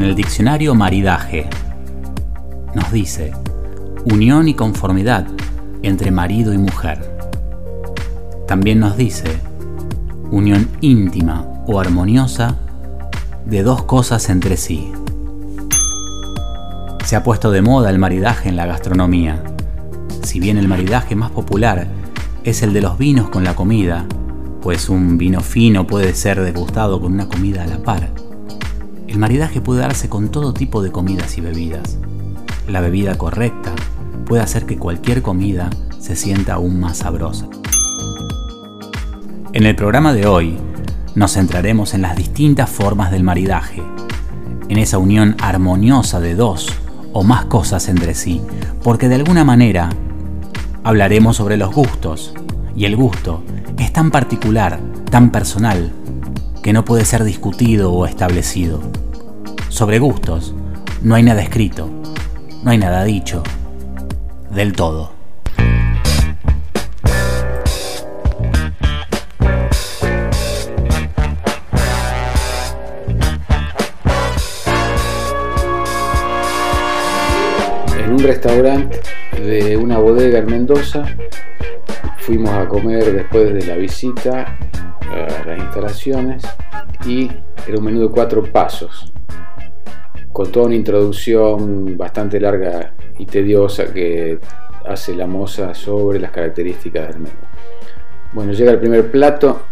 En el diccionario maridaje. Nos dice unión y conformidad entre marido y mujer. También nos dice unión íntima o armoniosa de dos cosas entre sí. Se ha puesto de moda el maridaje en la gastronomía. Si bien el maridaje más popular es el de los vinos con la comida, pues un vino fino puede ser degustado con una comida a la par. El maridaje puede darse con todo tipo de comidas y bebidas. La bebida correcta puede hacer que cualquier comida se sienta aún más sabrosa. En el programa de hoy nos centraremos en las distintas formas del maridaje, en esa unión armoniosa de dos o más cosas entre sí, porque de alguna manera hablaremos sobre los gustos, y el gusto es tan particular, tan personal, que no puede ser discutido o establecido. Sobre gustos no hay nada escrito, no hay nada dicho, del todo. en un restaurante de una bodega en Mendoza. Fuimos a comer después de la visita las instalaciones y era un menú de cuatro pasos, con toda una introducción bastante larga y tediosa que hace la moza sobre las características del menú. Bueno, llega el primer plato,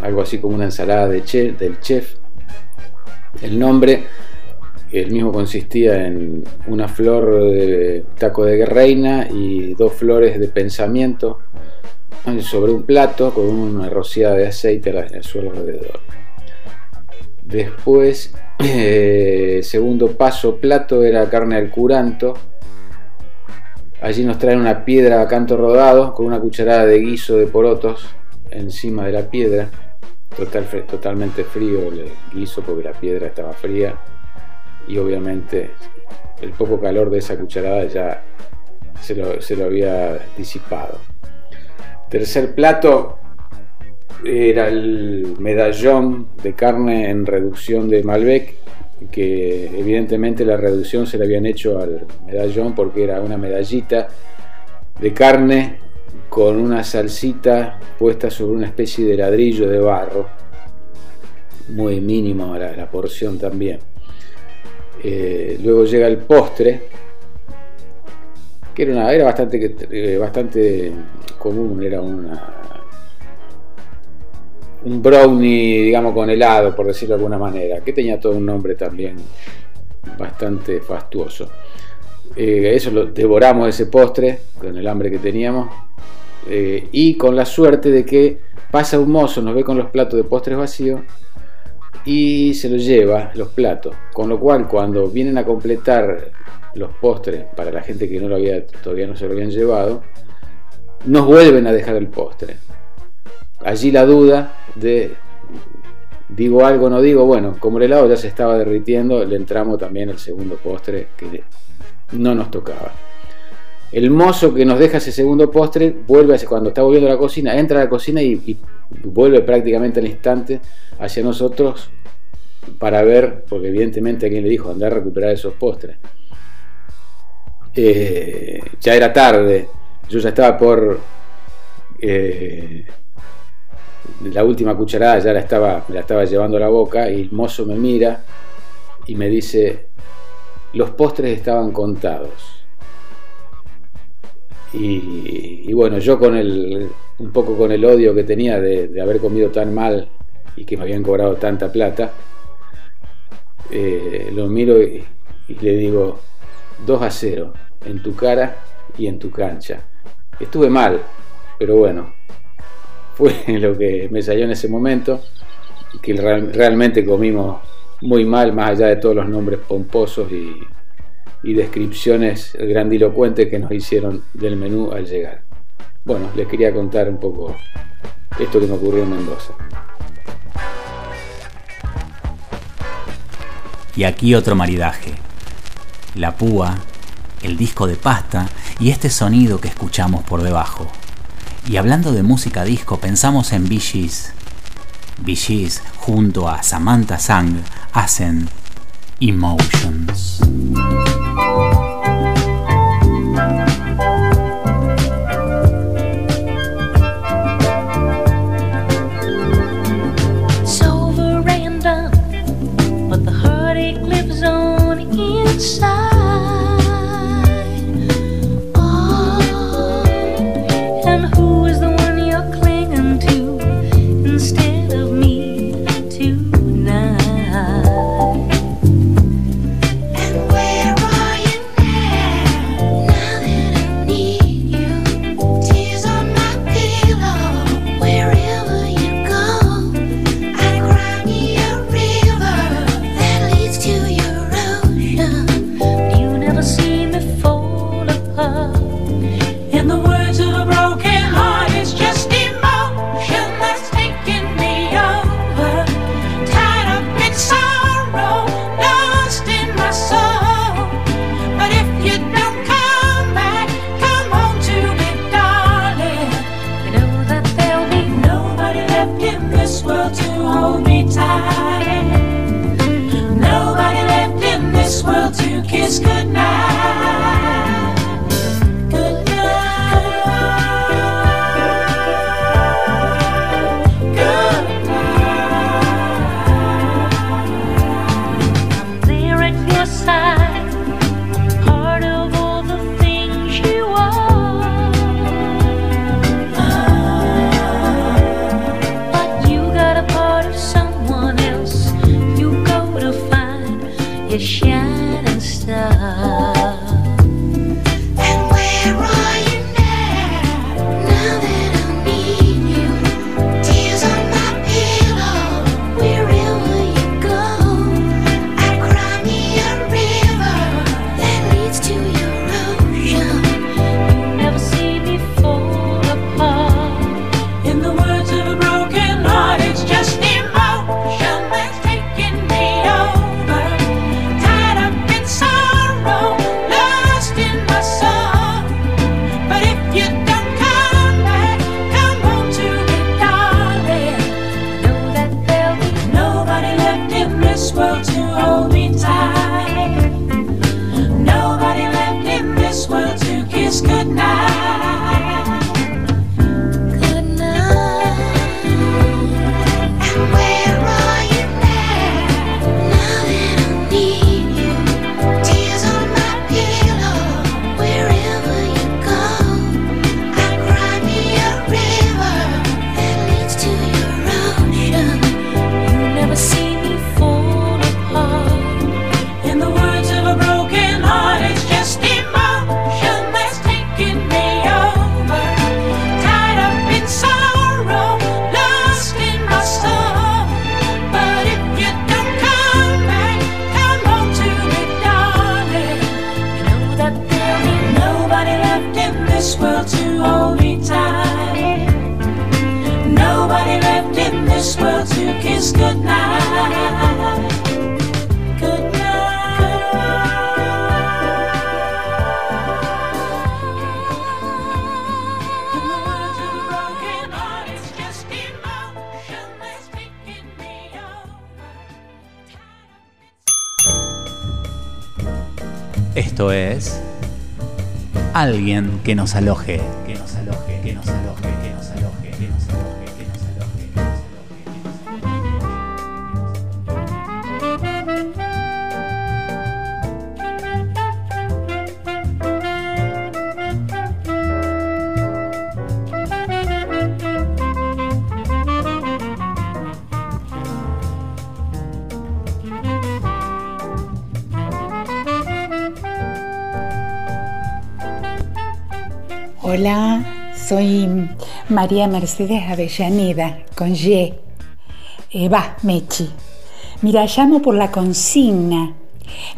algo así como una ensalada del chef. El nombre el mismo consistía en una flor de taco de reina y dos flores de pensamiento sobre un plato con una rociada de aceite al suelo alrededor. Después, eh, segundo paso, plato era carne al curanto. Allí nos traen una piedra a canto rodado con una cucharada de guiso de porotos encima de la piedra. Total, totalmente frío el guiso porque la piedra estaba fría y obviamente el poco calor de esa cucharada ya se lo, se lo había disipado. Tercer plato era el medallón de carne en reducción de Malbec, que evidentemente la reducción se le habían hecho al medallón porque era una medallita de carne con una salsita puesta sobre una especie de ladrillo de barro, muy mínima la, la porción también. Eh, luego llega el postre, que era, una, era bastante, eh, bastante común, era una, un brownie, digamos, con helado, por decirlo de alguna manera, que tenía todo un nombre también bastante fastuoso. Eh, eso lo devoramos ese postre con el hambre que teníamos eh, y con la suerte de que pasa un mozo, nos ve con los platos de postres vacíos y se los lleva los platos. Con lo cual, cuando vienen a completar los postres para la gente que no lo había, todavía no se lo habían llevado, nos vuelven a dejar el postre. Allí la duda de digo algo, no digo, bueno, como el helado ya se estaba derritiendo, le entramos también el segundo postre que no nos tocaba. El mozo que nos deja ese segundo postre vuelve cuando está volviendo a la cocina, entra a la cocina y, vuelve prácticamente al instante hacia nosotros para ver, porque evidentemente a quien le dijo andar a recuperar esos postres. Eh, ya era tarde, yo ya estaba por eh, la última cucharada, ya la estaba, me la estaba llevando a la boca y el mozo me mira y me dice, los postres estaban contados. Y, bueno, yo con el, un poco con el odio que tenía de, haber comido tan mal y que me habían cobrado tanta plata, eh, lo miro y, le digo 2 a 0 en tu cara y en tu cancha. Estuve mal, pero bueno, fue lo que me salió en ese momento, que realmente comimos muy mal, más allá de todos los nombres pomposos y, descripciones grandilocuentes que nos hicieron del menú al llegar. Bueno, les quería contar un poco esto que me ocurrió en Mendoza. Y aquí otro maridaje. La púa, el disco de pasta y este sonido que escuchamos por debajo. Y hablando de música disco, pensamos en Bee Gees. junto a Samantha Sang hacen Emotions. Taking me que nos aloje, Hola, soy María Mercedes Avellaneda, con Y. Eh, va, Mechi. Mira, llamo por la consigna.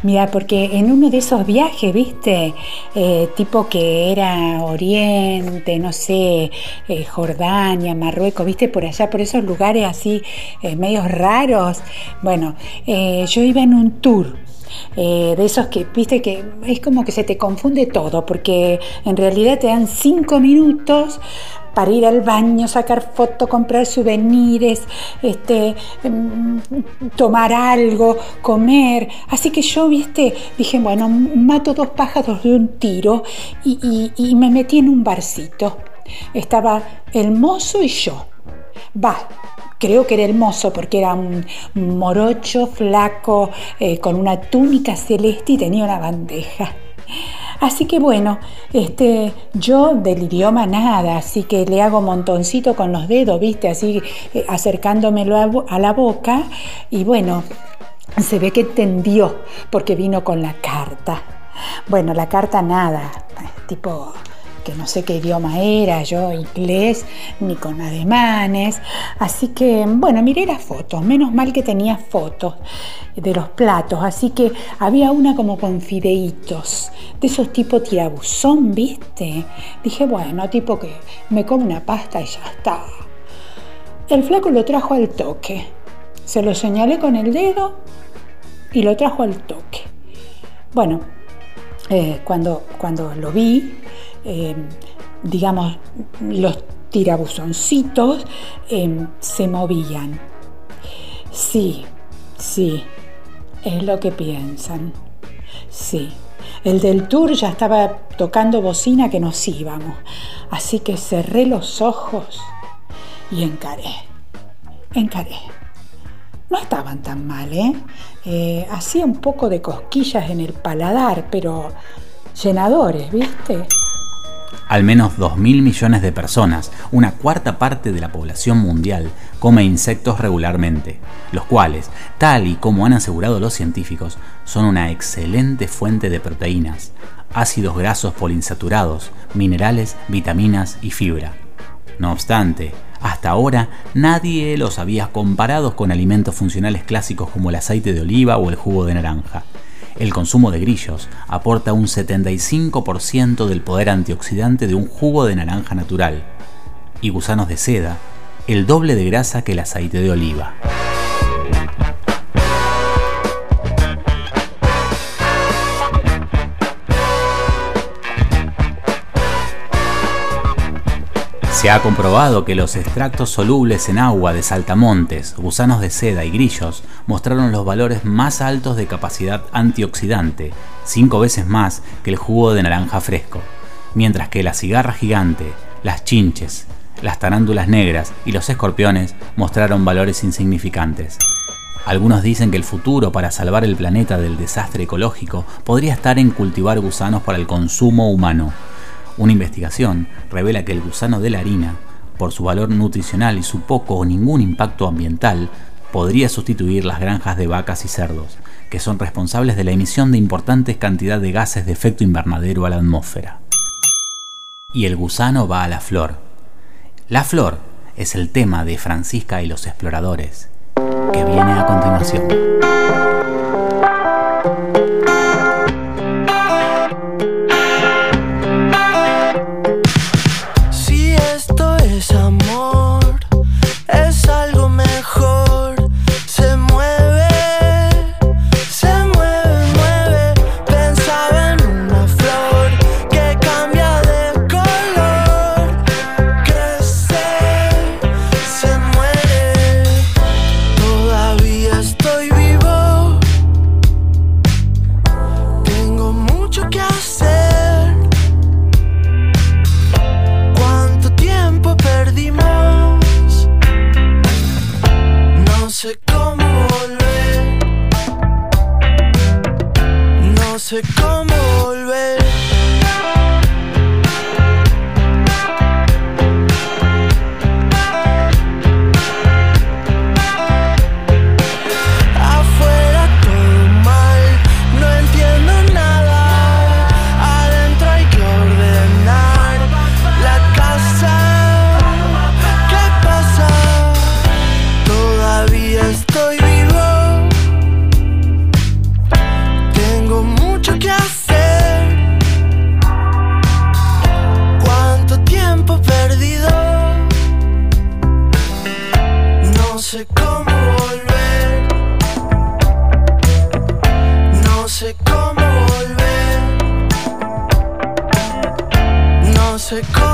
Mira, porque en uno de esos viajes, viste, Eh, tipo que era Oriente, no sé, eh, Jordania, Marruecos, viste, por allá, por esos lugares así, eh, medios raros. Bueno, eh, yo iba en un tour eh, de esos que, viste, que es como que se te confunde todo, porque en realidad te dan cinco minutos para ir al baño, sacar fotos, comprar souvenirs, este, mm, tomar algo, comer. Así que yo, viste, dije, bueno, mato dos pájaros de un tiro y me metí en un barcito. Estaba el mozo y yo. Va, creo que era el mozo porque era un morocho, flaco, eh, con una túnica celeste y tenía una bandeja. Así que bueno, este, yo del idioma nada, así que le hago montoncito con los dedos, viste, así eh, acercándomelo a, a la boca y bueno, se ve que entendió porque vino con la carta. Bueno, la carta nada, tipo que no sé qué idioma era, yo inglés, ni con ademanes. Así que, bueno, miré las fotos, menos mal que tenía fotos de los platos, así que había una como con fideitos, de esos tipo tirabuzón, ¿viste? Dije, bueno, tipo que me como una pasta y ya está. El flaco lo trajo al toque. Se lo señalé con el dedo y lo trajo al toque. Bueno, eh, cuando, cuando lo vi, eh, digamos, los tirabuzoncitos eh, se movían. Sí, sí, es lo que piensan. Sí, el del tour ya estaba tocando bocina que nos íbamos, así que cerré los ojos y encaré, encaré. No estaban tan mal, ¿eh? Eh, Hacía un poco de cosquillas en el paladar, pero llenadores, ¿viste? Al menos 2.000 millones de personas, una cuarta parte de la población mundial, come insectos regularmente, los cuales, tal y como han asegurado los científicos, son una excelente fuente de proteínas, ácidos grasos poliinsaturados, minerales, vitaminas y fibra. No obstante, hasta ahora nadie los había comparado con alimentos funcionales clásicos como el aceite de oliva o el jugo de naranja. El consumo de grillos aporta un 75% del poder antioxidante de un jugo de naranja natural y gusanos de seda el doble de grasa que el aceite de oliva. Se ha comprobado que los extractos solubles en agua de saltamontes, gusanos de seda y grillos mostraron los valores más altos de capacidad antioxidante, cinco veces más que el jugo de naranja fresco, mientras que la cigarra gigante, las chinches, las tarántulas negras y los escorpiones mostraron valores insignificantes. Algunos dicen que el futuro para salvar el planeta del desastre ecológico podría estar en cultivar gusanos para el consumo humano. Una investigación revela que el gusano de la harina, por su valor nutricional y su poco o ningún impacto ambiental, podría sustituir las granjas de vacas y cerdos, que son responsables de la emisión de importantes cantidades de gases de efecto invernadero a la atmósfera. Y el gusano va a la flor. La flor es el tema de Francisca y los exploradores, que viene a continuación. Sé cómo volver. No sé cómo.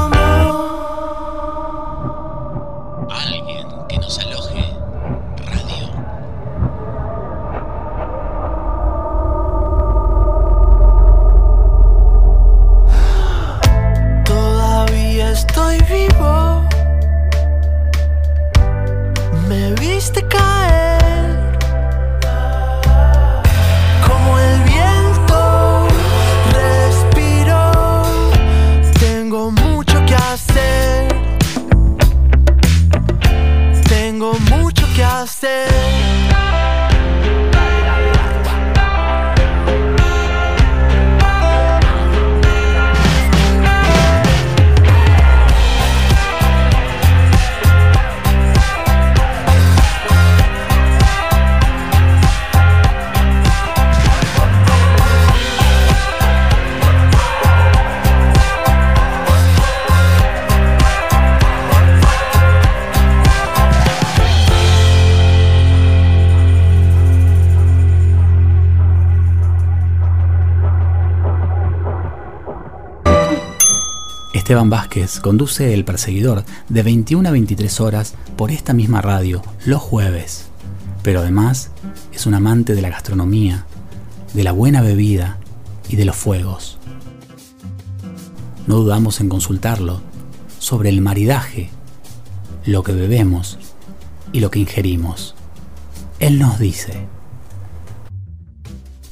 Conduce El Perseguidor de 21 a 23 horas por esta misma radio los jueves. Pero además es un amante de la gastronomía, de la buena bebida y de los fuegos. No dudamos en consultarlo sobre el maridaje, lo que bebemos y lo que ingerimos. Él nos dice,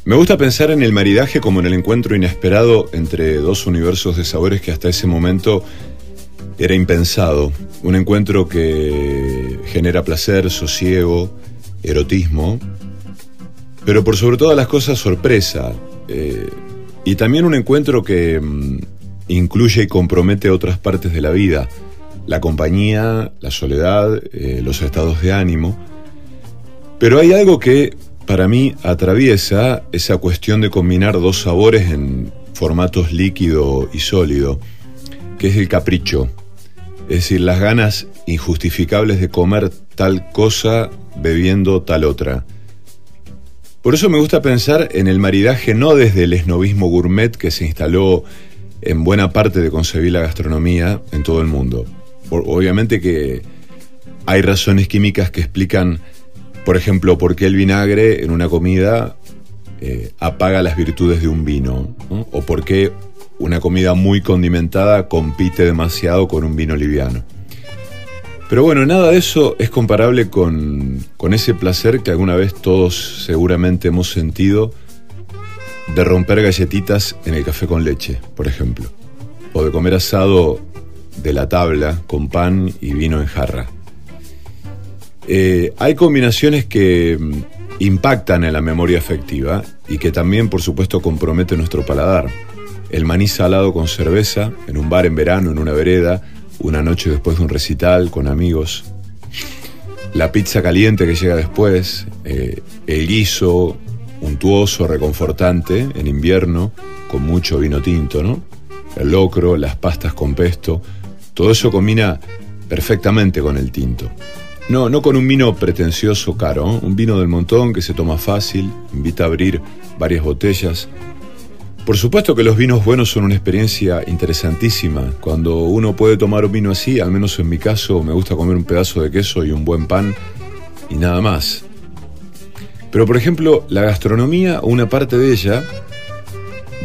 Me gusta pensar en el maridaje como en el encuentro inesperado entre dos universos de sabores que hasta ese momento era impensado. Un encuentro que genera placer, sosiego, erotismo, pero por sobre todas las cosas sorpresa. eh, y también un encuentro que mm, incluye y compromete otras partes de la vida. La compañía, la soledad, eh, los estados de ánimo. Pero hay algo que para mí atraviesa esa cuestión de combinar dos sabores en formatos líquido y sólido, que es el capricho. Es decir, las ganas injustificables de comer tal cosa bebiendo tal otra. Por eso me gusta pensar en el maridaje no desde el esnovismo gourmet que se instaló en buena parte de concebir la gastronomía en todo el mundo. Obviamente que hay razones químicas que explican, por ejemplo, por qué el vinagre en una comida eh, apaga las virtudes de un vino, ¿no? o por qué una comida muy condimentada compite demasiado con un vino liviano. Pero bueno, nada de eso es comparable con, con ese placer que alguna vez todos seguramente hemos sentido de romper galletitas en el café con leche, por ejemplo, o de comer asado de la tabla con pan y vino en jarra. Eh, hay combinaciones que mm, impactan en la memoria afectiva y que también, por supuesto, comprometen nuestro paladar. El maní salado con cerveza, en un bar en verano, en una vereda, una noche después de un recital con amigos. La pizza caliente que llega después, eh, el guiso untuoso, reconfortante, en invierno, con mucho vino tinto, ¿no? El locro, las pastas con pesto, todo eso combina perfectamente con el tinto. No, no con un vino pretencioso caro, ¿eh? un vino del montón que se toma fácil, invita a abrir varias botellas. Por supuesto que los vinos buenos son una experiencia interesantísima. Cuando uno puede tomar un vino así, al menos en mi caso, me gusta comer un pedazo de queso y un buen pan y nada más. Pero por ejemplo, la gastronomía, una parte de ella,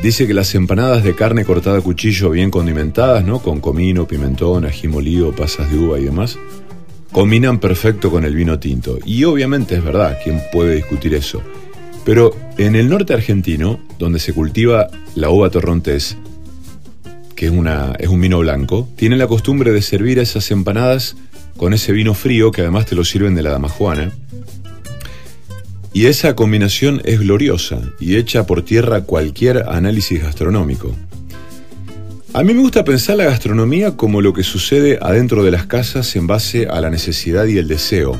dice que las empanadas de carne cortada a cuchillo bien condimentadas, ¿no? Con comino, pimentón, ají molido, pasas de uva y demás, combinan perfecto con el vino tinto. Y obviamente es verdad, ¿quién puede discutir eso? Pero en el norte argentino donde se cultiva la uva torrontés, que es, una, es un vino blanco, tienen la costumbre de servir esas empanadas con ese vino frío que además te lo sirven de la damajuana. Y esa combinación es gloriosa y echa por tierra cualquier análisis gastronómico. A mí me gusta pensar la gastronomía como lo que sucede adentro de las casas en base a la necesidad y el deseo.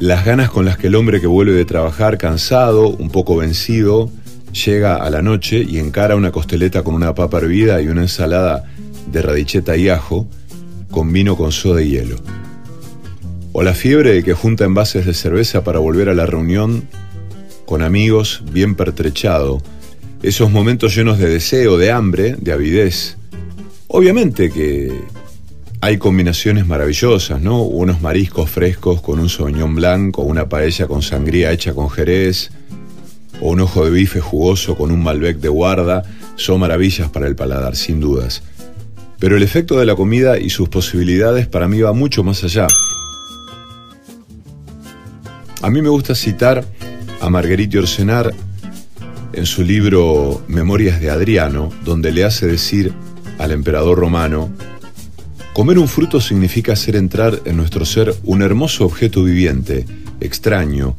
Las ganas con las que el hombre que vuelve de trabajar cansado, un poco vencido, llega a la noche y encara una costeleta con una papa hervida y una ensalada de radicheta y ajo, con vino con soda y hielo. O la fiebre de que junta envases de cerveza para volver a la reunión con amigos bien pertrechado, esos momentos llenos de deseo, de hambre, de avidez. Obviamente que hay combinaciones maravillosas, ¿no? Unos mariscos frescos con un soñón blanco, una paella con sangría hecha con jerez, o un ojo de bife jugoso con un Malbec de guarda, son maravillas para el paladar, sin dudas. Pero el efecto de la comida y sus posibilidades para mí va mucho más allá. A mí me gusta citar a Marguerite Orsenar en su libro Memorias de Adriano, donde le hace decir al emperador romano, comer un fruto significa hacer entrar en nuestro ser un hermoso objeto viviente, extraño,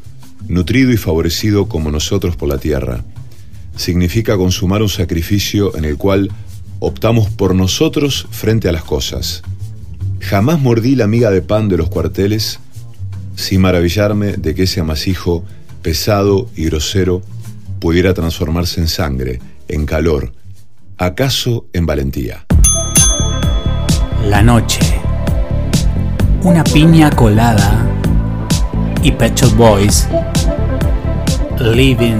nutrido y favorecido como nosotros por la tierra. Significa consumar un sacrificio en el cual optamos por nosotros frente a las cosas. Jamás mordí la miga de pan de los cuarteles sin maravillarme de que ese amasijo pesado y grosero pudiera transformarse en sangre, en calor, acaso en valentía. La noche. Una piña colada y Pet Shop Boys Living.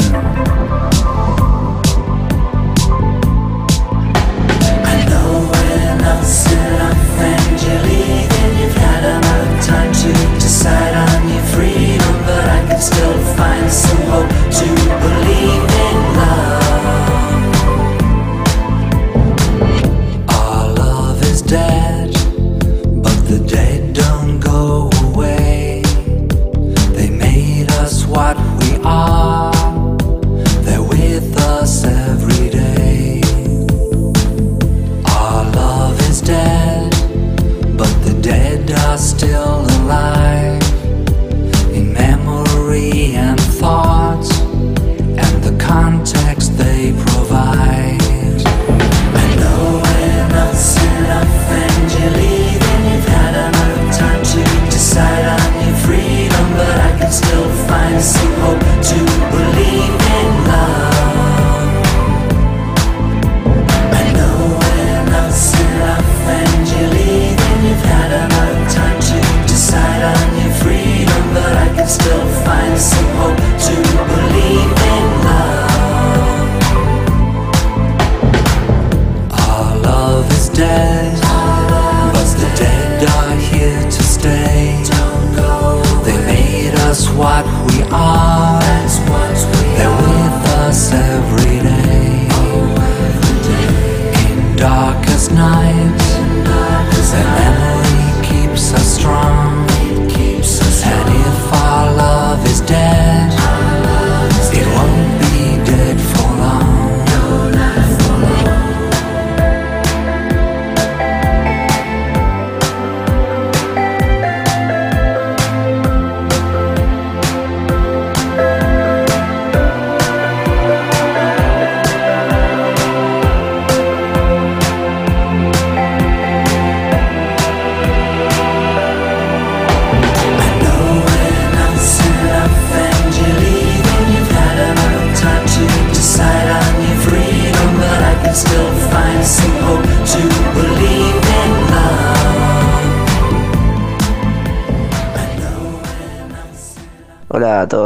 Decide on still find some hope to believe in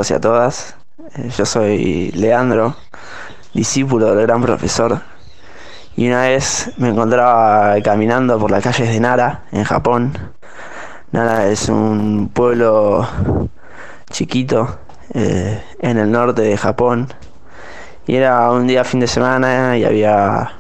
todos y a todas. Eh, Yo soy Leandro, discípulo del gran profesor. Y una vez me encontraba caminando por las calles de Nara, en Japón. Nara es un pueblo chiquito eh, en el norte de Japón. Y era un día fin de semana y había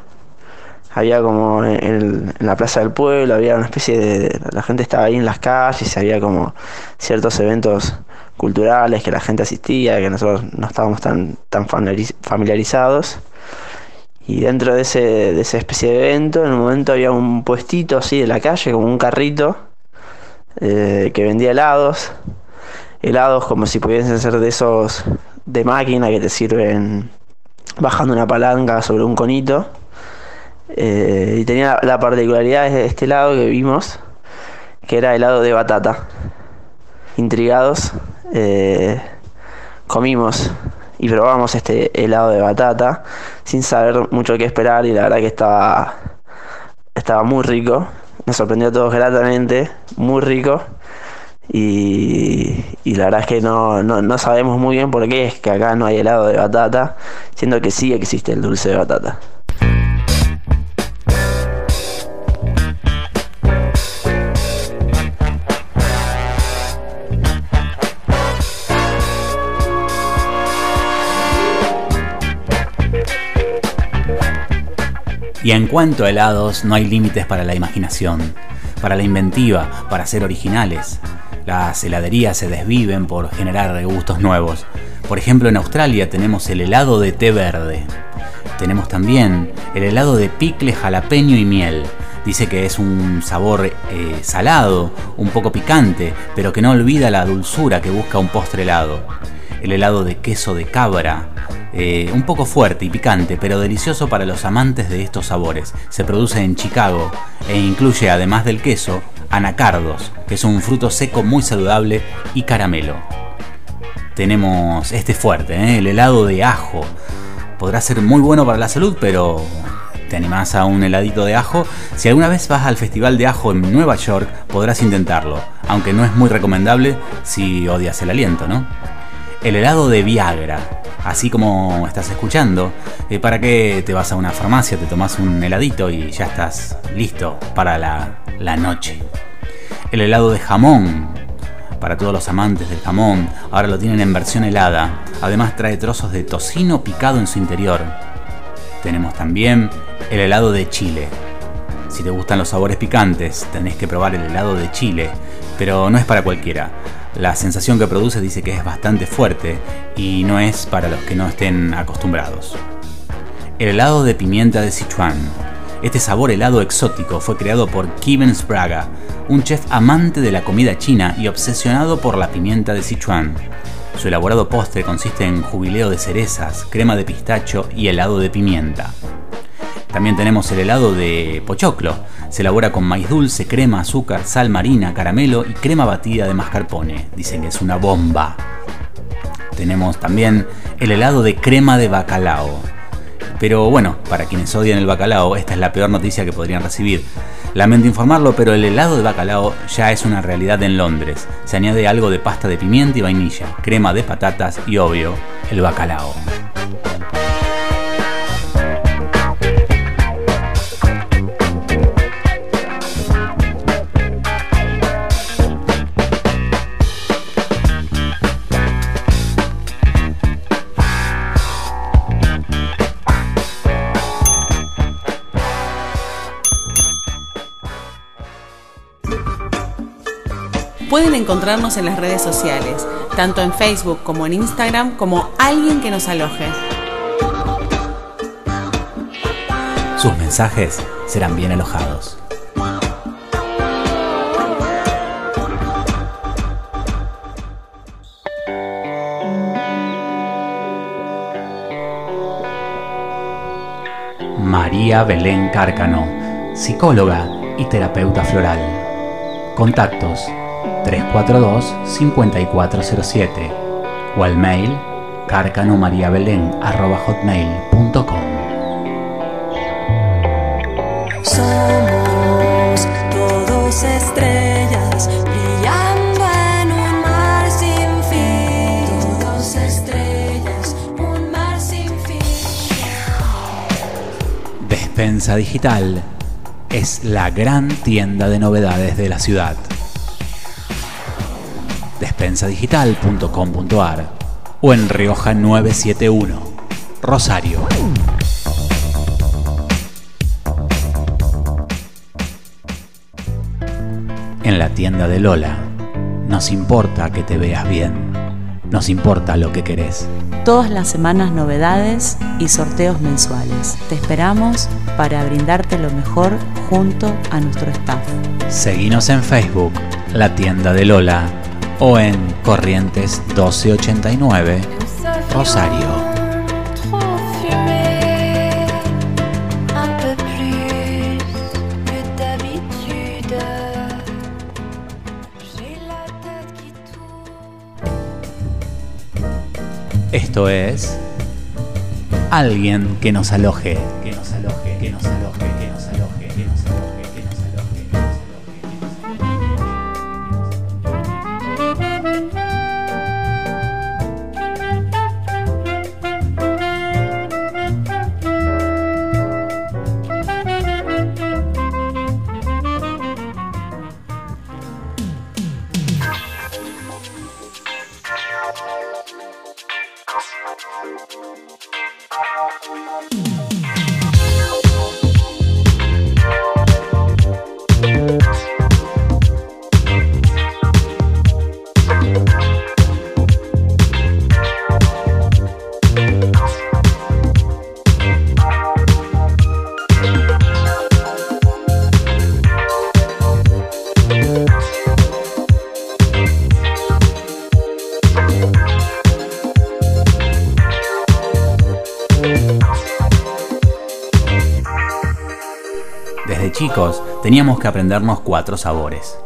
había como en, la plaza del pueblo, había una especie de... La gente estaba ahí en las calles, había como ciertos eventos culturales, que la gente asistía, que nosotros no estábamos tan, tan familiariz- familiarizados. Y dentro de ese, de esa especie de evento, en un momento había un puestito así de la calle, como un carrito, eh, que vendía helados. Helados como si pudiesen ser de esos de máquina que te sirven bajando una palanca sobre un conito. Eh, y tenía la particularidad de este helado que vimos, que era helado de batata. Intrigados, eh, comimos y probamos este helado de batata sin saber mucho qué esperar y la verdad que estaba, estaba muy rico. Nos sorprendió a todos gratamente, muy rico. Y, y la verdad es que no, no, no sabemos muy bien por qué es que acá no hay helado de batata, siendo que sí existe el dulce de batata. Y en cuanto a helados, no hay límites para la imaginación, para la inventiva, para ser originales. Las heladerías se desviven por generar gustos nuevos. Por ejemplo, en Australia tenemos el helado de té verde. Tenemos también el helado de picle, jalapeño y miel. Dice que es un sabor eh, salado, un poco picante, pero que no olvida la dulzura que busca un postre helado. El helado de queso de cabra, eh, un poco fuerte y picante, pero delicioso para los amantes de estos sabores. Se produce en Chicago e incluye, además del queso, anacardos, que es un fruto seco muy saludable, y caramelo. Tenemos este fuerte, ¿eh? el helado de ajo. Podrá ser muy bueno para la salud, pero te animás a un heladito de ajo. Si alguna vez vas al Festival de Ajo en Nueva York, podrás intentarlo, aunque no es muy recomendable si odias el aliento, ¿no? El helado de Viagra, así como estás escuchando, eh, ¿para qué te vas a una farmacia, te tomas un heladito y ya estás listo para la, la noche? El helado de jamón, para todos los amantes del jamón, ahora lo tienen en versión helada. Además trae trozos de tocino picado en su interior. Tenemos también el helado de chile. Si te gustan los sabores picantes, tenés que probar el helado de chile, pero no es para cualquiera. La sensación que produce dice que es bastante fuerte y no es para los que no estén acostumbrados. El helado de pimienta de Sichuan. Este sabor helado exótico fue creado por Kevin Spraga, un chef amante de la comida china y obsesionado por la pimienta de Sichuan. Su elaborado postre consiste en jubileo de cerezas, crema de pistacho y helado de pimienta. También tenemos el helado de pochoclo. Se elabora con maíz dulce, crema, azúcar, sal marina, caramelo y crema batida de mascarpone. Dicen que es una bomba. Tenemos también el helado de crema de bacalao. Pero bueno, para quienes odian el bacalao, esta es la peor noticia que podrían recibir. Lamento informarlo, pero el helado de bacalao ya es una realidad en Londres. Se añade algo de pasta de pimienta y vainilla, crema de patatas y obvio, el bacalao. Pueden encontrarnos en las redes sociales, tanto en Facebook como en Instagram, como alguien que nos aloje. Sus mensajes serán bien alojados. María Belén Cárcano, psicóloga y terapeuta floral. Contactos 342-5407 o al mail carcanomariabelén.com. Somos todos estrellas brillando en un mar sin fin. Todos estrellas, un mar sin fin. Despensa Digital es la gran tienda de novedades de la ciudad. O en Rioja 971, Rosario. En la tienda de Lola, nos importa que te veas bien. nos importa lo que querés. Todas las semanas novedades y sorteos mensuales. Te esperamos para brindarte lo mejor junto a nuestro staff. Seguinos en Facebook, La Tienda de Lola, o en Corrientes 1289, Rosario. Esto es Alguien. Que nos aloje, que aprendernos cuatro sabores.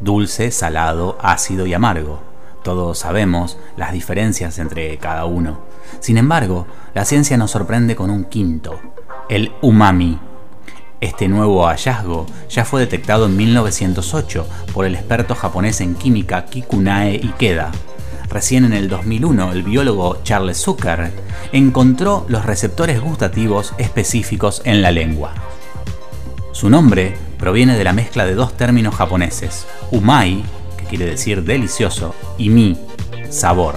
Dulce, salado, ácido y amargo. Todos sabemos las diferencias entre cada uno. Sin embargo, la ciencia nos sorprende con un quinto, el umami. Este nuevo hallazgo ya fue detectado en 1908 por el experto japonés en química Kikunae Ikeda. Recién en el 2001, el biólogo Charles Zucker encontró los receptores gustativos específicos en la lengua. Su nombre proviene de la mezcla de dos términos japoneses, umai, que quiere decir delicioso, y mi, sabor.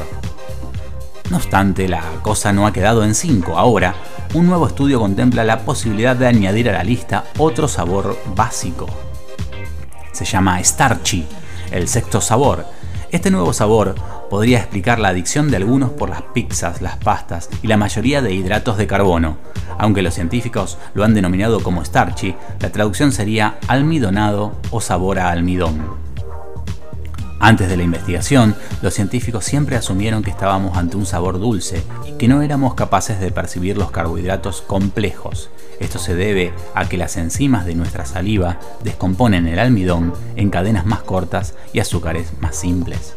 No obstante, la cosa no ha quedado en cinco. Ahora, un nuevo estudio contempla la posibilidad de añadir a la lista otro sabor básico. Se llama starchy, el sexto sabor. Este nuevo sabor podría explicar la adicción de algunos por las pizzas, las pastas y la mayoría de hidratos de carbono. Aunque los científicos lo han denominado como starchy, la traducción sería almidonado o sabor a almidón. Antes de la investigación, los científicos siempre asumieron que estábamos ante un sabor dulce y que no éramos capaces de percibir los carbohidratos complejos. Esto se debe a que las enzimas de nuestra saliva descomponen el almidón en cadenas más cortas y azúcares más simples.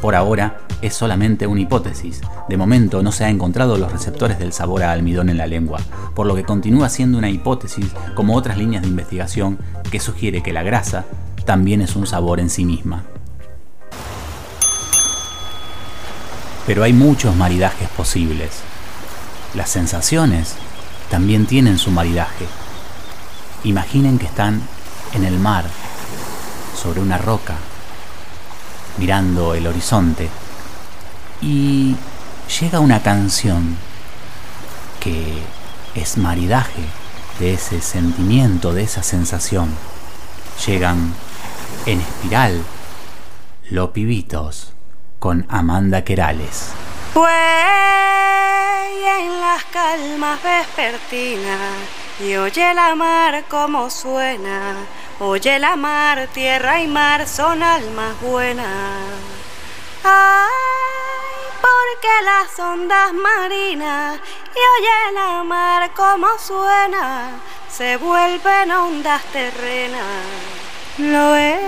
Por ahora es solamente una hipótesis. De momento no se ha encontrado los receptores del sabor a almidón en la lengua, por lo que continúa siendo una hipótesis como otras líneas de investigación que sugiere que la grasa también es un sabor en sí misma. Pero hay muchos maridajes posibles. Las sensaciones también tienen su maridaje. Imaginen que están en el mar, sobre una roca, mirando el horizonte, y llega una canción que es maridaje de ese sentimiento, de esa sensación. Llegan en espiral los pibitos con Amanda Querales. Pues en las calmas vespertinas y oye la mar como suena, oye la mar, tierra y mar son almas buenas. Ay, porque las ondas marinas y oye la mar como suena, se vuelven ondas terrenas. Lo es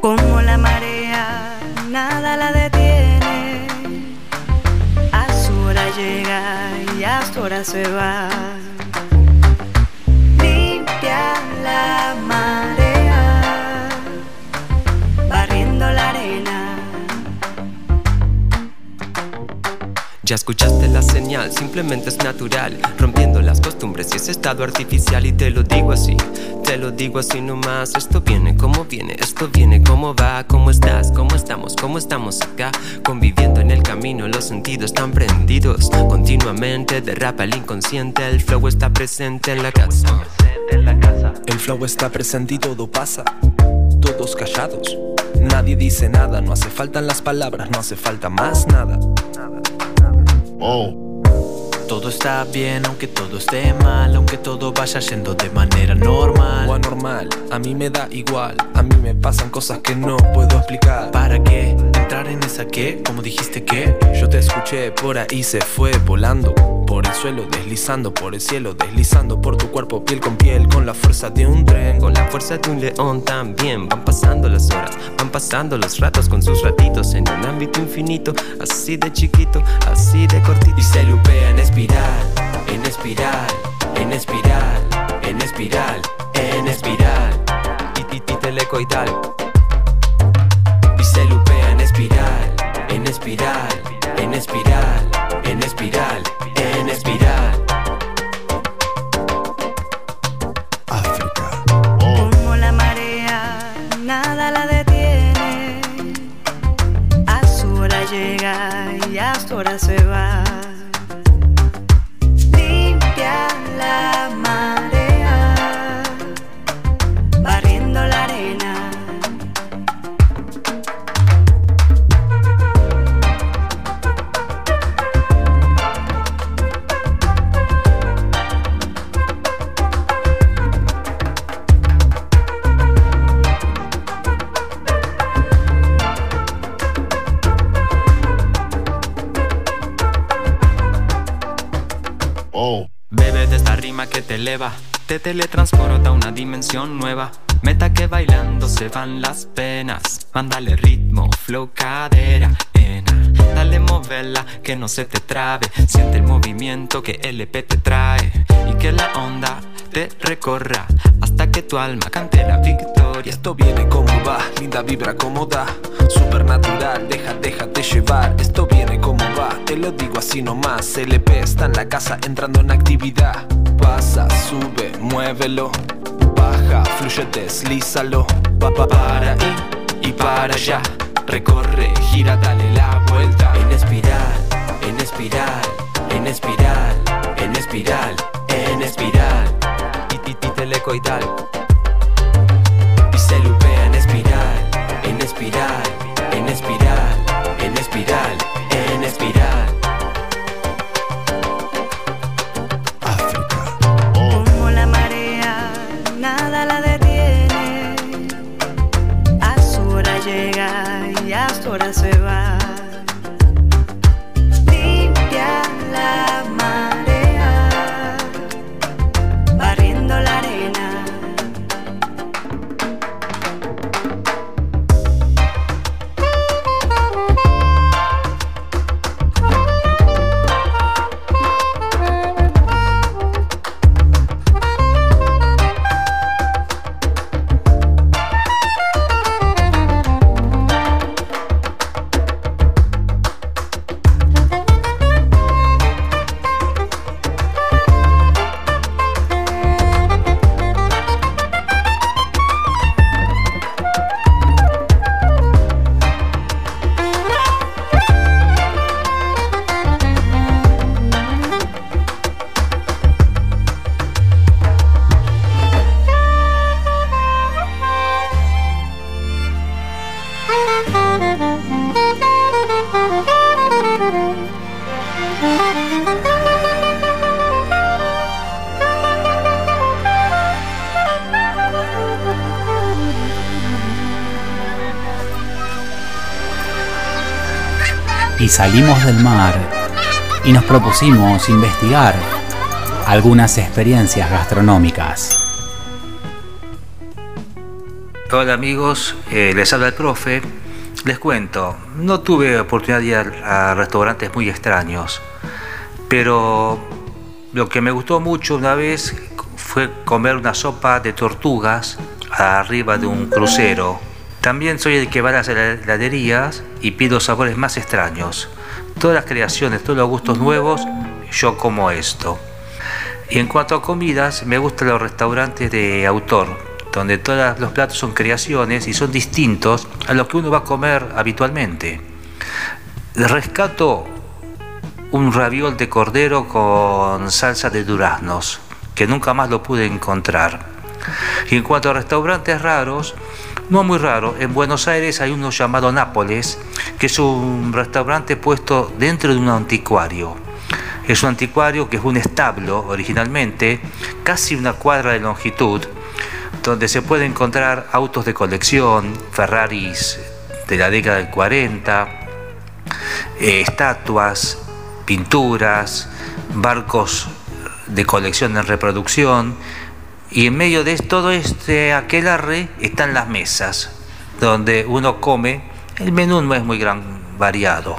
como la marea, nada la detiene. A su hora llega y a su hora se va. Ya escuchaste la señal, simplemente es natural, rompiendo las costumbres y ese estado artificial y te lo digo así, te lo digo así nomás, esto viene como viene, esto viene como va, cómo estás, cómo estamos, cómo estamos acá, conviviendo en el camino, los sentidos están prendidos, continuamente derrapa el inconsciente, el flow está presente en la casa. El flow está presente y todo pasa, todos callados. Nadie dice nada, no hace falta las palabras, no hace falta más nada. Todo está bien, aunque todo esté mal, aunque todo vaya yendo de manera normal. O anormal, a mí me da igual, a mí me pasan cosas que no puedo explicar. ¿Para qué? ¿Entrar en esa qué? Como dijiste que? Yo te escuché, por ahí se fue volando. Por el suelo, deslizando por el cielo, deslizando por tu cuerpo, piel con piel, con la fuerza de un tren, Con la fuerza de un león también van pasando las horas, van pasando los ratos con sus ratitos en un ámbito infinito, así de chiquito, así de cortito. Y se lupea en espiral, en espiral, en espiral, en espiral, en espiral. telecoidal. Y se lupea en espiral, en espiral, en espiral, en espiral, en espiral. Teletransporta a una dimensión nueva. Meta que bailando se van las penas. Mándale ritmo, flow, cadera, ena. Dale moverla, que no se te trabe. Siente el movimiento que LP te trae. Y que la onda te recorra hasta que tu alma cante la victoria. Esto viene como va, linda vibra como da. Supernatural, deja, déjate llevar. Esto viene como va, te lo digo así nomás. LP está en la casa entrando en actividad. Pasa, sube, muévelo. Baja, fluye, deslízalo. Pa, pa, para ahí y para allá. Recorre, gira, dale la vuelta. En espiral, en espiral, en espiral, en espiral, en espiral. Y, y, y telecoidal. Y se lupea en espiral, en espiral, salimos del mar y nos propusimos investigar algunas experiencias gastronómicas. Hola amigos, eh, les habla el profe. Les cuento, no tuve oportunidad de ir a restaurantes muy extraños, pero lo que me gustó mucho una vez fue comer una sopa de tortugas arriba de un crucero. También soy el que va a las heladerías y pido sabores más extraños. Todas las creaciones, todos los gustos nuevos, yo como esto. Y en cuanto a comidas, me gustan los restaurantes de autor, donde todos los platos son creaciones y son distintos a lo que uno va a comer habitualmente. Rescato un raviol de cordero con salsa de duraznos, que nunca más lo pude encontrar. Y en cuanto a restaurantes raros, no muy raro, en Buenos Aires hay uno llamado Nápoles, que es un restaurante puesto dentro de un anticuario. Es un anticuario que es un establo originalmente, casi una cuadra de longitud, donde se puede encontrar autos de colección, Ferraris de la década del 40, eh, estatuas, pinturas, barcos de colección en reproducción, y en medio de todo este aquelarre están las mesas, donde uno come. El menú no es muy gran variado.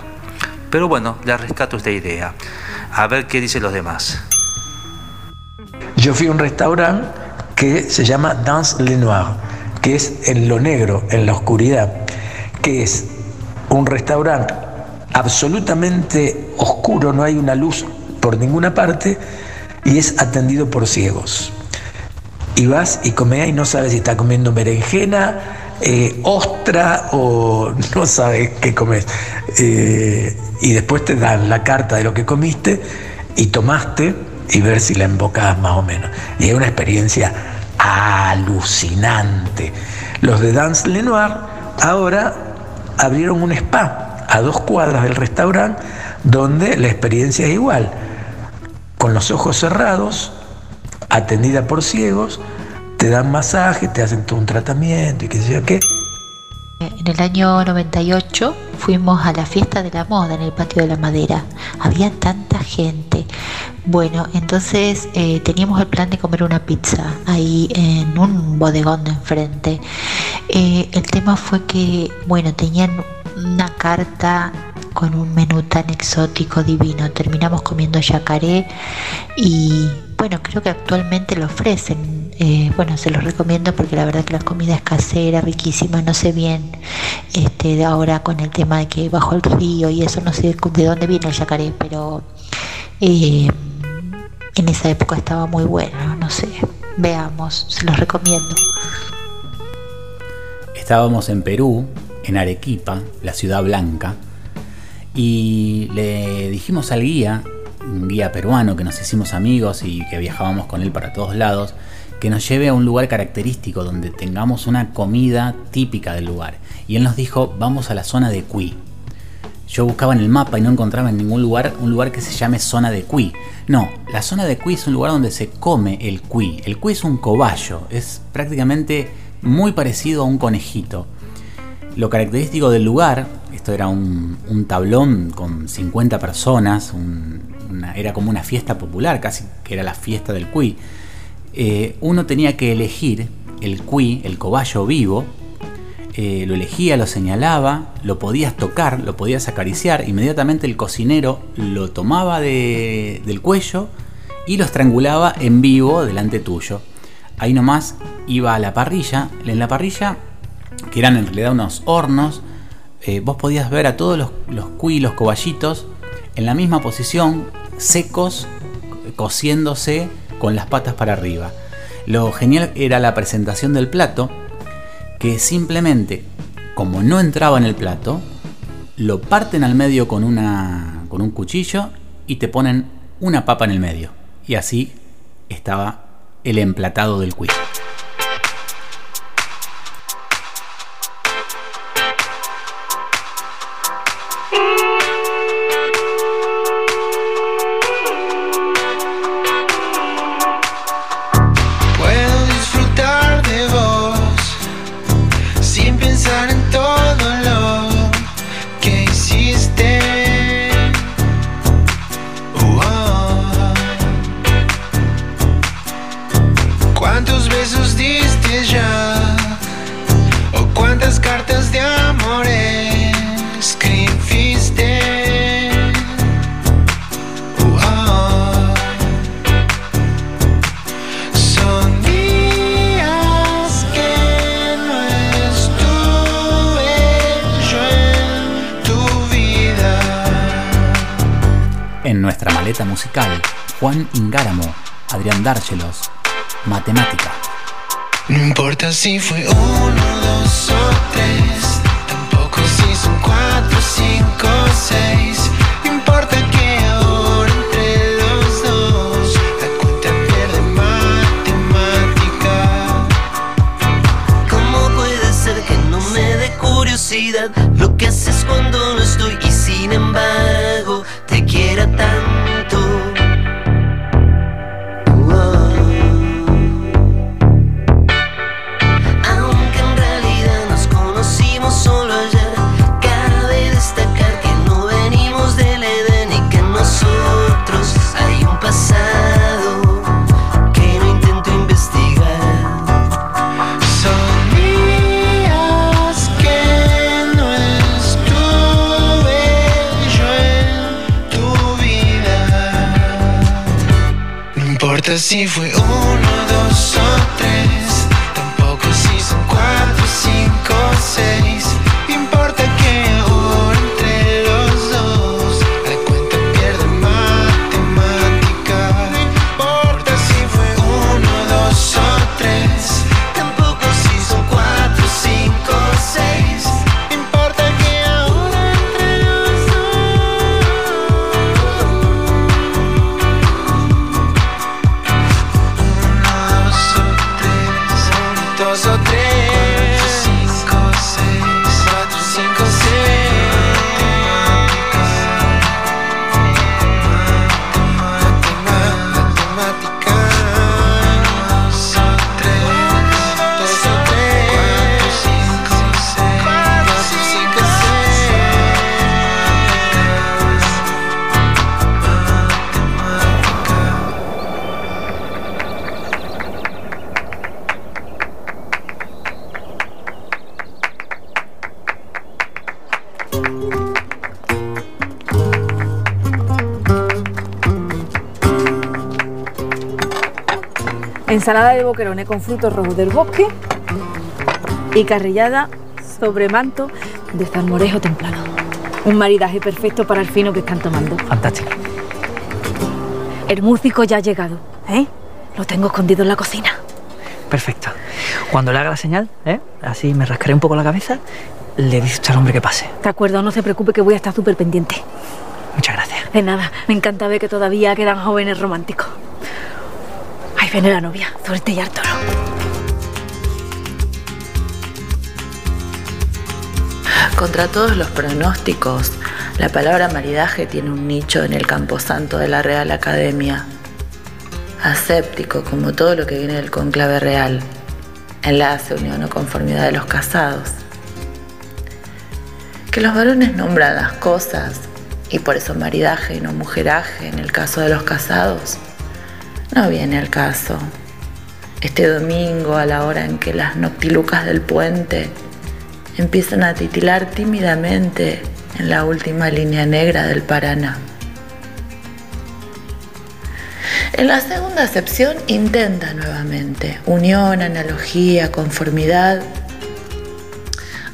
Pero bueno, le rescato esta idea. A ver qué dicen los demás. Yo fui a un restaurante que se llama Dans Le Noir, que es en lo negro, en la oscuridad, que es un restaurante absolutamente oscuro, no hay una luz por ninguna parte y es atendido por ciegos y vas y comes y no sabes si está comiendo berenjena, eh, ostra o no sabes qué comes. Eh, y después te dan la carta de lo que comiste y tomaste y ver si la embocas más o menos. Y es una experiencia alucinante. Los de Dance Lenoir ahora abrieron un spa a dos cuadras del restaurante donde la experiencia es igual. Con los ojos cerrados, atendida por ciegos, te dan masaje, te hacen todo un tratamiento y qué sé yo qué. En el año 98 fuimos a la fiesta de la moda en el patio de la madera. Había tanta gente. Bueno, entonces eh, teníamos el plan de comer una pizza ahí en un bodegón de enfrente. Eh, el tema fue que, bueno, tenían una carta con un menú tan exótico, divino. Terminamos comiendo yacaré y bueno, creo que actualmente lo ofrecen. Eh, bueno, se los recomiendo porque la verdad que la comida es casera, riquísima. No sé bien este, ahora con el tema de que bajo el río y eso, no sé de dónde viene el yacaré, pero eh, en esa época estaba muy bueno. No sé, veamos, se los recomiendo. Estábamos en Perú, en Arequipa, la ciudad blanca, y le dijimos al guía un guía peruano que nos hicimos amigos y que viajábamos con él para todos lados, que nos lleve a un lugar característico donde tengamos una comida típica del lugar. Y él nos dijo, vamos a la zona de Cui. Yo buscaba en el mapa y no encontraba en ningún lugar un lugar que se llame zona de Cui. No, la zona de Cui es un lugar donde se come el Cui. El Cui es un cobayo, es prácticamente muy parecido a un conejito. Lo característico del lugar, esto era un, un tablón con 50 personas, un, era como una fiesta popular, casi que era la fiesta del cuy. Eh, uno tenía que elegir el cuy, el cobayo vivo, eh, lo elegía, lo señalaba, lo podías tocar, lo podías acariciar, inmediatamente el cocinero lo tomaba del cuello y lo estrangulaba en vivo delante tuyo. Ahí nomás iba a la parrilla, en la parrilla, que eran en realidad unos hornos, eh, vos podías ver a todos los, los cuy, los coballitos, en la misma posición, secos, cociéndose con las patas para arriba. Lo genial era la presentación del plato, que simplemente, como no entraba en el plato, lo parten al medio con, una, con un cuchillo y te ponen una papa en el medio. Y así estaba el emplatado del cuy. si fue uno, dos o tres, tampoco si son cuatro, cinco, seis. No importa que ahora entre los dos la cuenta pierde matemática. ¿Cómo puede ser que no me dé curiosidad lo que haces cuando no estoy y sin embargo? Importa Ensalada de boquerones con frutos rojos del bosque y carrillada sobre manto de salmorejo templado. Un maridaje perfecto para el fino que están tomando. Fantástico. El músico ya ha llegado, ¿eh? Lo tengo escondido en la cocina. Perfecto. Cuando le haga la señal, ¿eh? así me rascaré un poco la cabeza, le dice al hombre que pase. De acuerdo, no se preocupe que voy a estar súper pendiente. Muchas gracias. De nada, me encanta ver que todavía quedan jóvenes románticos. Ahí viene la novia, suerte y Arturo. Contra todos los pronósticos, la palabra maridaje tiene un nicho en el camposanto de la Real Academia. Aséptico como todo lo que viene del conclave real, enlace, unión o conformidad de los casados. Que los varones nombran las cosas, y por eso maridaje y no mujeraje en el caso de los casados, no viene al caso. Este domingo, a la hora en que las noctilucas del puente empiezan a titilar tímidamente en la última línea negra del Paraná. En la segunda acepción intenta nuevamente unión, analogía, conformidad,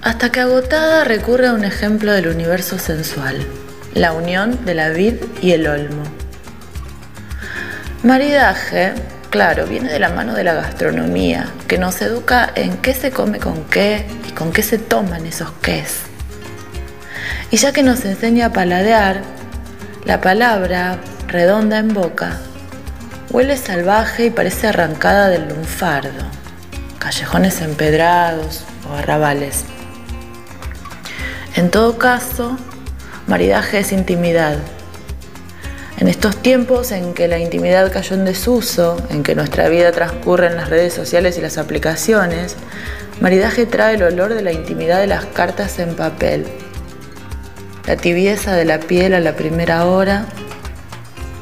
hasta que agotada recurre a un ejemplo del universo sensual, la unión de la vid y el olmo. Maridaje, claro, viene de la mano de la gastronomía, que nos educa en qué se come con qué y con qué se toman esos qués. Y ya que nos enseña a paladear, la palabra, redonda en boca, huele salvaje y parece arrancada del lunfardo, callejones empedrados o arrabales. En todo caso, maridaje es intimidad. En estos tiempos en que la intimidad cayó en desuso, en que nuestra vida transcurre en las redes sociales y las aplicaciones, maridaje trae el olor de la intimidad de las cartas en papel, la tibieza de la piel a la primera hora,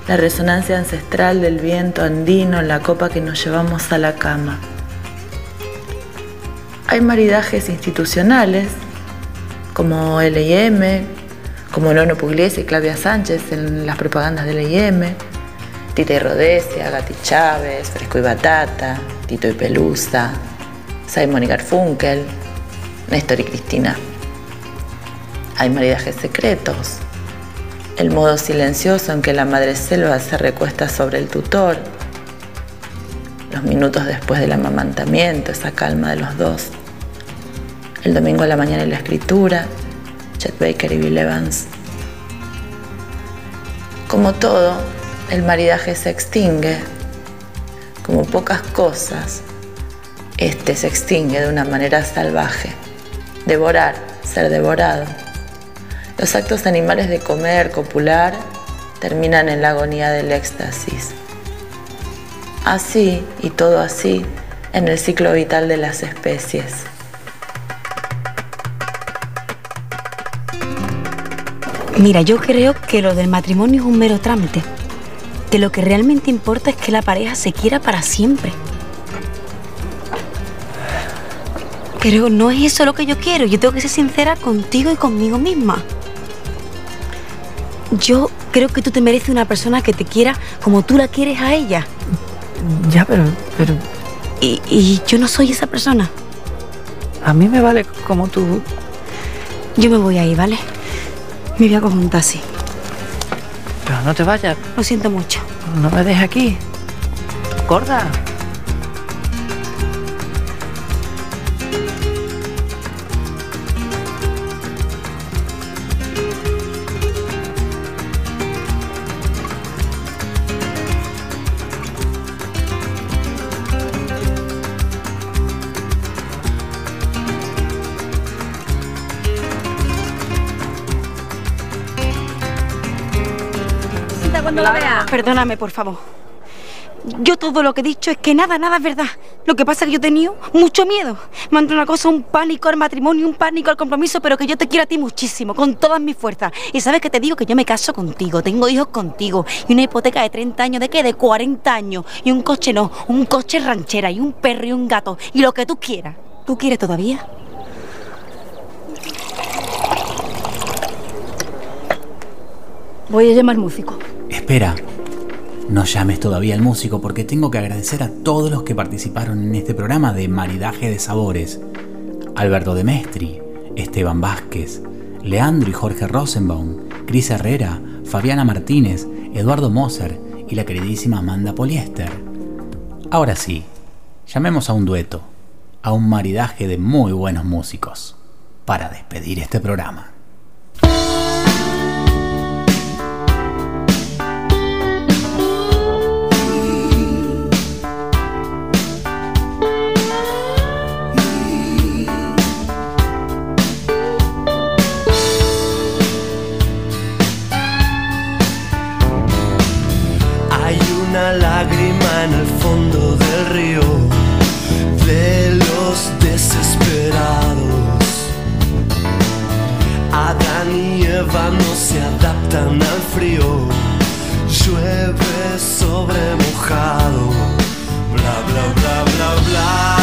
la resonancia ancestral del viento andino en la copa que nos llevamos a la cama. Hay maridajes institucionales, como LIM, como Nono Pugliese y Claudia Sánchez en las propagandas del LIM, Tita y Rodesia, Gati Chávez, Fresco y Batata, Tito y Pelusa, Simon y Garfunkel, Néstor y Cristina. Hay maridajes secretos, el modo silencioso en que la madre selva se recuesta sobre el tutor, los minutos después del amamantamiento, esa calma de los dos, el domingo a la mañana y la escritura, Chet Baker y Bill Evans. Como todo, el maridaje se extingue, como pocas cosas, este se extingue de una manera salvaje. Devorar ser devorado. Los actos animales de comer, copular, terminan en la agonía del éxtasis. Así y todo así en el ciclo vital de las especies. Mira, yo creo que lo del matrimonio es un mero trámite. Que lo que realmente importa es que la pareja se quiera para siempre. Pero no es eso lo que yo quiero. Yo tengo que ser sincera contigo y conmigo misma. Yo creo que tú te mereces una persona que te quiera como tú la quieres a ella. Ya, pero, pero Y, y yo no soy esa persona. a mí me vale como tú. Yo me voy ahí, ¿vale? Me voy a coger un taxi. Pero no te vayas, Lo siento mucho. no me dejes aquí. Gorda. Perdóname, por favor. Yo todo lo que he dicho es que nada, nada es verdad. Lo que pasa es que yo he tenido mucho miedo. Me ha entrado una cosa, un pánico al matrimonio, un pánico al compromiso, pero que yo te quiero a ti muchísimo, con todas mis fuerzas. Y sabes que te digo que yo me caso contigo, tengo hijos contigo, y una hipoteca de 30 años, ¿de qué? De 40 años. Y un coche no, un coche ranchera, y un perro y un gato, y lo que tú quieras. ¿Tú quieres todavía? Voy a llamar músico. Espera, no llames todavía al músico porque tengo que agradecer a todos los que participaron en este programa de Maridaje de Sabores. Alberto de Mestri, Esteban Vázquez, Leandro y Jorge Rosenbaum, Cris Herrera, Fabiana Martínez, Eduardo Moser y la queridísima Amanda Poliester. Ahora sí, llamemos a un dueto, a un maridaje de muy buenos músicos, para despedir este programa. Adaptan al frío. Llueve sobre mojado. Bla bla bla bla bla